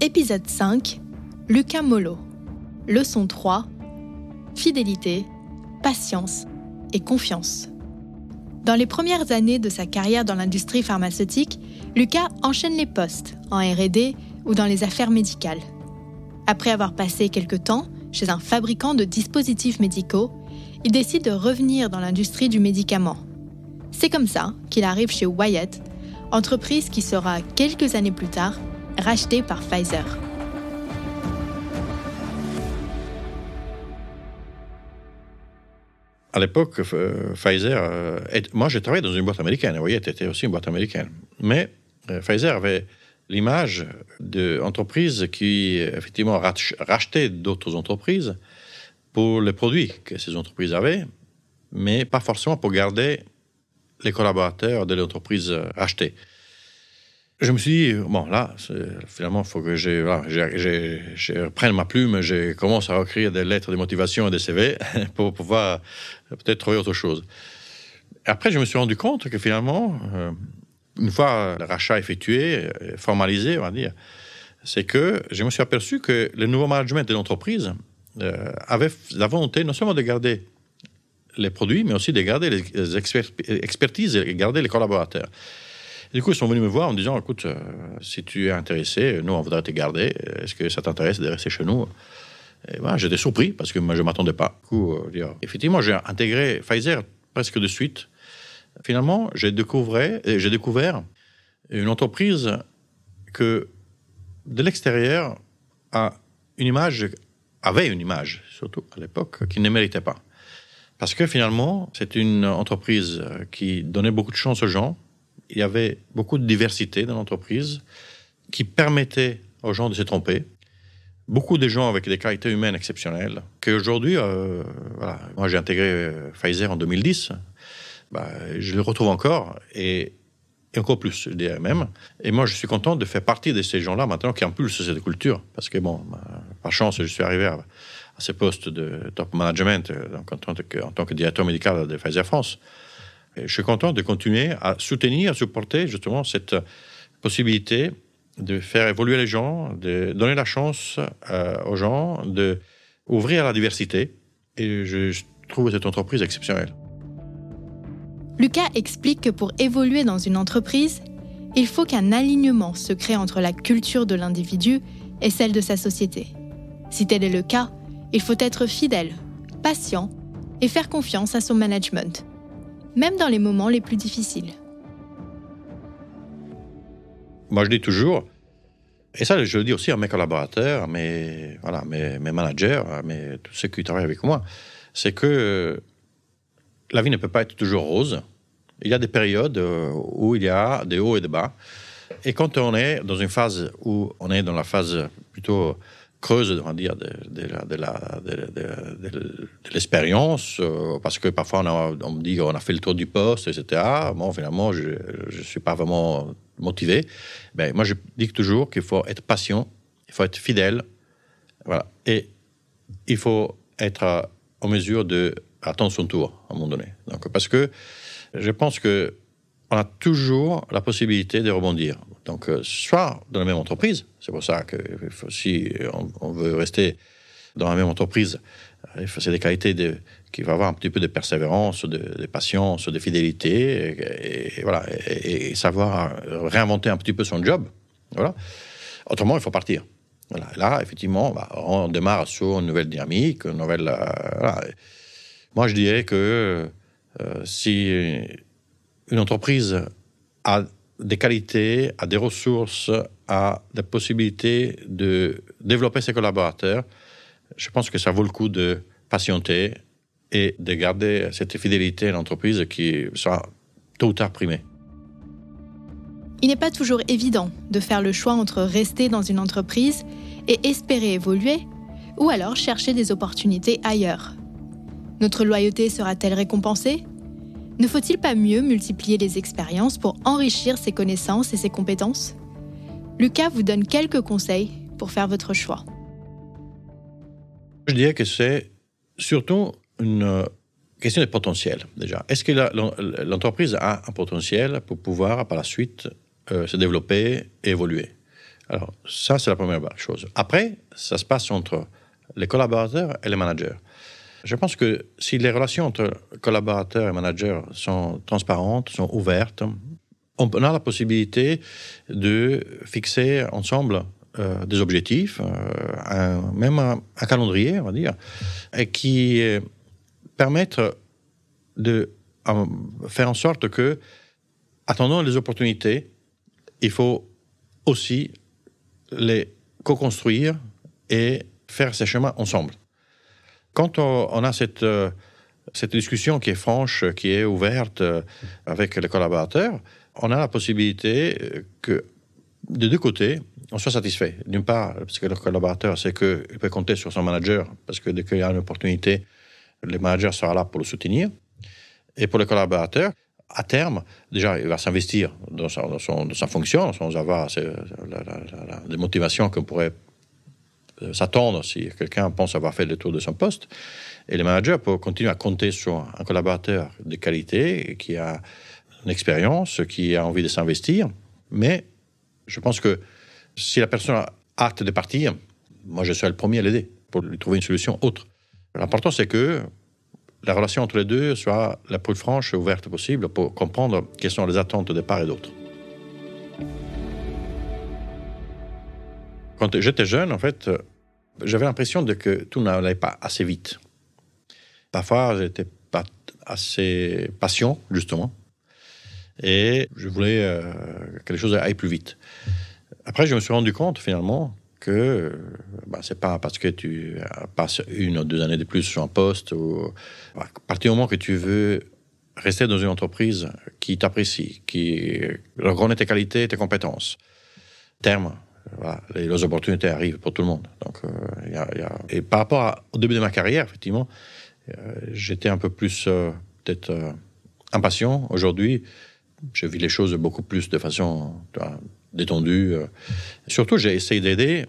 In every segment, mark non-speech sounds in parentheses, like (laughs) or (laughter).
Épisode 5 Lucas Molo. Leçon 3 Fidélité, patience et confiance. Dans les premières années de sa carrière dans l'industrie pharmaceutique, Lucas enchaîne les postes en RD ou dans les affaires médicales. Après avoir passé quelques temps chez un fabricant de dispositifs médicaux, il décide de revenir dans l'industrie du médicament. C'est comme ça qu'il arrive chez Wyatt, entreprise qui sera quelques années plus tard rachetée par Pfizer. À l'époque, euh, Pfizer, euh, moi j'ai travaillé dans une boîte américaine, Wyatt était aussi une boîte américaine, mais euh, Pfizer avait l'image d'entreprises qui effectivement rachetaient d'autres entreprises pour les produits que ces entreprises avaient, mais pas forcément pour garder les collaborateurs de l'entreprise rachetée. Je me suis dit, bon, là, finalement, il faut que je, reprenne ma plume, je commence à écrire des lettres de motivation et des CV (laughs) pour pouvoir peut-être trouver autre chose. Après, je me suis rendu compte que finalement, euh, une fois le rachat effectué, euh, formalisé, on va dire, c'est que je me suis aperçu que le nouveau management de l'entreprise euh, avait la volonté non seulement de garder les produits, mais aussi de garder les expertises et de garder les collaborateurs. Du coup, ils sont venus me voir en me disant, écoute, euh, si tu es intéressé, nous, on voudrait te garder. Est-ce que ça t'intéresse de rester chez nous? Et voilà, J'étais surpris parce que je ne m'attendais pas. Du coup, effectivement, j'ai intégré Pfizer presque de suite finalement, découvert, j'ai découvert une entreprise que de l'extérieur a une image, avait une image, surtout à l'époque, qui ne méritait pas. Parce que finalement, c'est une entreprise qui donnait beaucoup de chance aux gens. Il y avait beaucoup de diversité dans l'entreprise qui permettait aux gens de se tromper. Beaucoup de gens avec des qualités humaines exceptionnelles. Qu'aujourd'hui, euh, voilà, moi j'ai intégré Pfizer en 2010. Bah, je le retrouve encore et, encore plus, je dirais même. Et moi, je suis content de faire partie de ces gens-là maintenant qui impulsent cette culture. Parce que, bon, bah, par chance, je suis arrivé à, ces postes de top management donc en, tant que, en tant que directeur médical de Pfizer France. Je suis content de continuer à soutenir, à supporter justement cette possibilité de faire évoluer les gens, de donner la chance euh, aux gens, de ouvrir à la diversité. Et je trouve cette entreprise exceptionnelle. Lucas explique que pour évoluer dans une entreprise, il faut qu'un alignement se crée entre la culture de l'individu et celle de sa société. Si tel est le cas, il faut être fidèle, patient et faire confiance à son management, même dans les moments les plus difficiles. Moi, je dis toujours, et ça, je le dis aussi à mes collaborateurs, à mes, voilà, mes, managers, à mes, tous ceux qui travaillent avec moi, c'est que la vie ne peut pas être toujours rose. Il y a des périodes euh, où il y a des hauts et des bas. Et quand on est dans une phase où on est dans la phase plutôt creuse, on dire, de, l'expérience, euh, parce que parfois on, me dit qu'on a fait le tour du poste, etc. Bon, finalement, je ne suis pas vraiment motivé. Ben, moi, je dis toujours qu'il faut être patient, il faut être fidèle, voilà. Et il faut être en mesure de attendre son tour à un moment donné. Donc, parce que je pense que on a toujours la possibilité de rebondir. Donc, euh, soit dans la même entreprise, c'est pour ça que si on, veut rester dans la même entreprise, c'est des qualités de, qui va avoir un petit peu de persévérance, de, patience, de fidélité, et, voilà, et, savoir réinventer un petit peu son job. Voilà. Autrement, il faut partir. Voilà. Là, effectivement, bah, on démarre sur une nouvelle dynamique, une nouvelle. Euh, voilà. Moi, je dirais que euh, si une entreprise a des qualités, a des ressources, a des possibilités de développer ses collaborateurs, je pense que ça vaut le coup de patienter et de garder cette fidélité à l'entreprise qui sera tôt ou tard primée. Il n'est pas toujours évident de faire le choix entre rester dans une entreprise et espérer évoluer, ou alors chercher des opportunités ailleurs. Notre loyauté sera-t-elle récompensée? Ne faut-il pas mieux multiplier les expériences pour enrichir ses connaissances et ses compétences? Lucas vous donne quelques conseils pour faire votre choix. Je dirais que c'est surtout une question de potentiel, déjà. Est-ce que l'entreprise a un potentiel pour pouvoir, par la suite, euh, se développer et évoluer? Alors, ça, c'est la première chose. Après, ça se passe entre les collaborateurs et les managers. Je pense que si les relations entre collaborateurs et managers sont transparentes, sont ouvertes, on a la possibilité de fixer ensemble euh, des objectifs, euh, même un, calendrier, on va dire, et qui euh, permettent de faire en sorte que, attendant les opportunités, il faut aussi les co-construire et faire ces chemins ensemble. Quand on, a cette, cette discussion qui est franche, qui est ouverte avec les collaborateurs, on a la possibilité que, de deux côtés, on soit satisfait. D'une part, parce que le collaborateur sait qu'il peut compter sur son manager, parce que dès qu'il y a une opportunité, le manager sera là pour le soutenir. Et pour le collaborateur, à terme, déjà, il va s'investir dans, sa fonction, savoir, c'est la, la, des motivations qu'on pourrait euh, s'attendre si quelqu'un pense avoir fait le tour de son poste. Et le manager peut continuer à compter sur un collaborateur de qualité qui a une expérience, qui a envie de s'investir. Mais je pense que si la personne a hâte de partir, moi je serai le premier à l'aider pour lui trouver une solution autre. L'important c'est que la relation entre les deux soit la plus franche et ouverte possible pour comprendre quelles sont les attentes de part et d'autre. Quand j'étais jeune, en fait, j'avais l'impression que tout n'allait pas assez vite. Parfois, j'étais pas assez patient, justement, et je voulais euh, que les choses aillent plus vite. Après, je me suis rendu compte finalement que bah, c'est pas parce que tu passes une ou deux années de plus sur un poste ou à partir du moment que tu veux rester dans une entreprise qui t'apprécie, qui reconnaît tes qualités, tes compétences. Terme, les, opportunités arrivent pour tout le monde. Donc, euh, y a, Et par rapport au début de ma carrière, effectivement, euh, j'étais un peu plus euh, peut-être impatient. Aujourd'hui, je vis les choses beaucoup plus de façon détendu. Euh. Surtout, j'ai essayé d'aider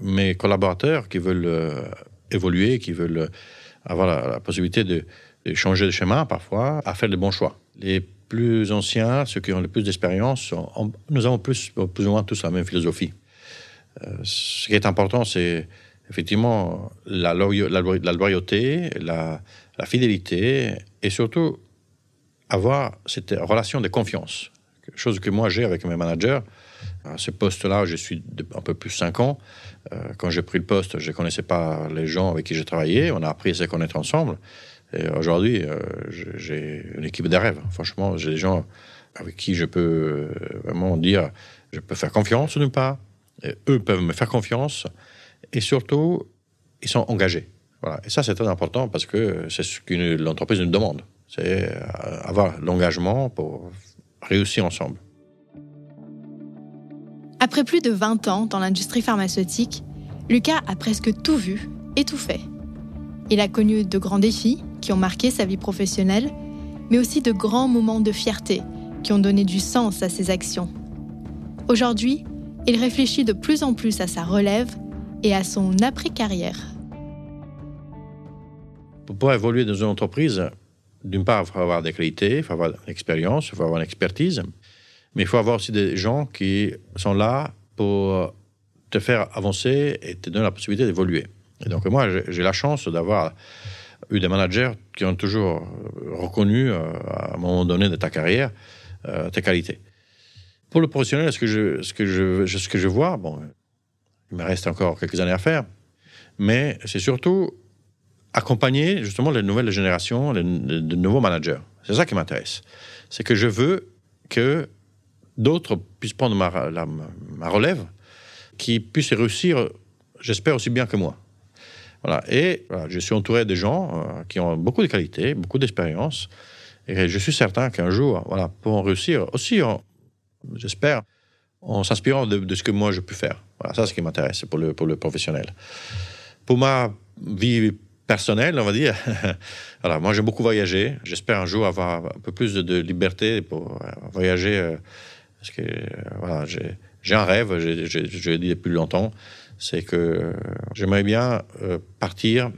mes collaborateurs qui veulent euh, évoluer, qui veulent euh, avoir la, possibilité de, changer de chemin parfois, à faire les bons choix. Plus anciens, ceux qui ont le plus d'expérience, nous avons plus, plus ou moins tous la même philosophie. ce qui est important, c'est effectivement la, loyauté, la, fidélité et surtout avoir cette relation de confiance chose que moi j'ai avec mes managers. À ce poste-là, je suis un peu plus 5 ans. Euh, quand j'ai pris le poste, je ne connaissais pas les gens avec qui j'ai travaillé. On a appris à se connaître ensemble. Et aujourd'hui, euh, j'ai une équipe de rêve. Franchement, j'ai des gens avec qui je peux euh, vraiment dire, je peux faire confiance part, et eux peuvent me faire confiance, et surtout, ils sont engagés. Voilà. Et ça, c'est très important parce que c'est ce que l'entreprise nous demande. C'est avoir l'engagement pour réussir ensemble. Après plus de 20 ans dans l'industrie pharmaceutique, Lucas a presque tout vu et tout fait. Il a connu de grands défis qui ont marqué sa vie professionnelle, mais aussi de grands moments de fierté qui ont donné du sens à ses actions. Aujourd'hui, il réfléchit de plus en plus à sa relève et à son après-carrière. Pour pouvoir évoluer dans une entreprise, d'une part, il faut avoir des qualités, il faut avoir une expérience, il faut avoir une expertise, mais il faut avoir aussi des gens qui sont là pour te faire avancer et te donner la possibilité d'évoluer. Et donc moi, j'ai la chance d'avoir eu des managers qui ont toujours reconnu, euh, à un moment donné de ta carrière, euh, tes qualités. Pour le professionnel, ce que je, ce que je, ce que je vois, bon, il me reste encore quelques années à faire, mais c'est surtout accompagner justement les nouvelles générations, les, nouveaux managers. C'est ça qui m'intéresse. C'est que je veux que d'autres puissent prendre ma, relève, qui puissent réussir, j'espère, aussi bien que moi. Voilà. Et je suis entouré de gens euh, qui ont beaucoup de qualités, beaucoup d'expérience. Et je suis certain qu'un jour, voilà, pourront réussir aussi, j'espère, en s'inspirant de, ce que moi je peux faire. Voilà, ça, c'est ce qui m'intéresse pour le, pour le professionnel. Pour ma vie personnel, on va dire. (laughs) Alors, moi, j'aime beaucoup voyager. J'espère un jour avoir un peu plus de, liberté pour euh, voyager. Euh, parce que, euh, voilà, j'ai un rêve, je l'ai dit depuis longtemps, c'est que j'aimerais bien partir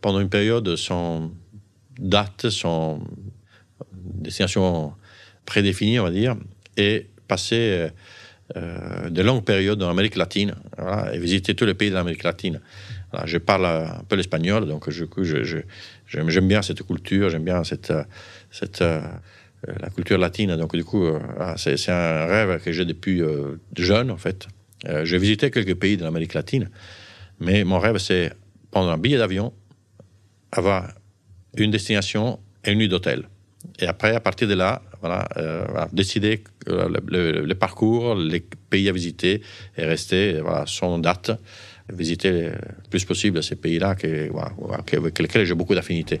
pendant une période sans date, sans destination prédéfinie, on va dire, et passer de longues périodes dans l'Amérique latine et visiter tous les pays de l'Amérique latine. je parle un peu l'espagnol, donc je, je, j'aime bien cette culture, j'aime bien cette, la culture latine. Donc, du coup, c'est un rêve que j'ai depuis jeune, en fait. j'ai visité quelques pays de l'Amérique latine, mais mon rêve, c'est prendre un billet d'avion, avoir une destination et une nuit d'hôtel. Et après, à partir de là, voilà, euh, décider euh, le, parcours, les pays à visiter et rester voilà, sans date, visiter le plus possible ces pays-là avec lesquels j'ai beaucoup d'affinités.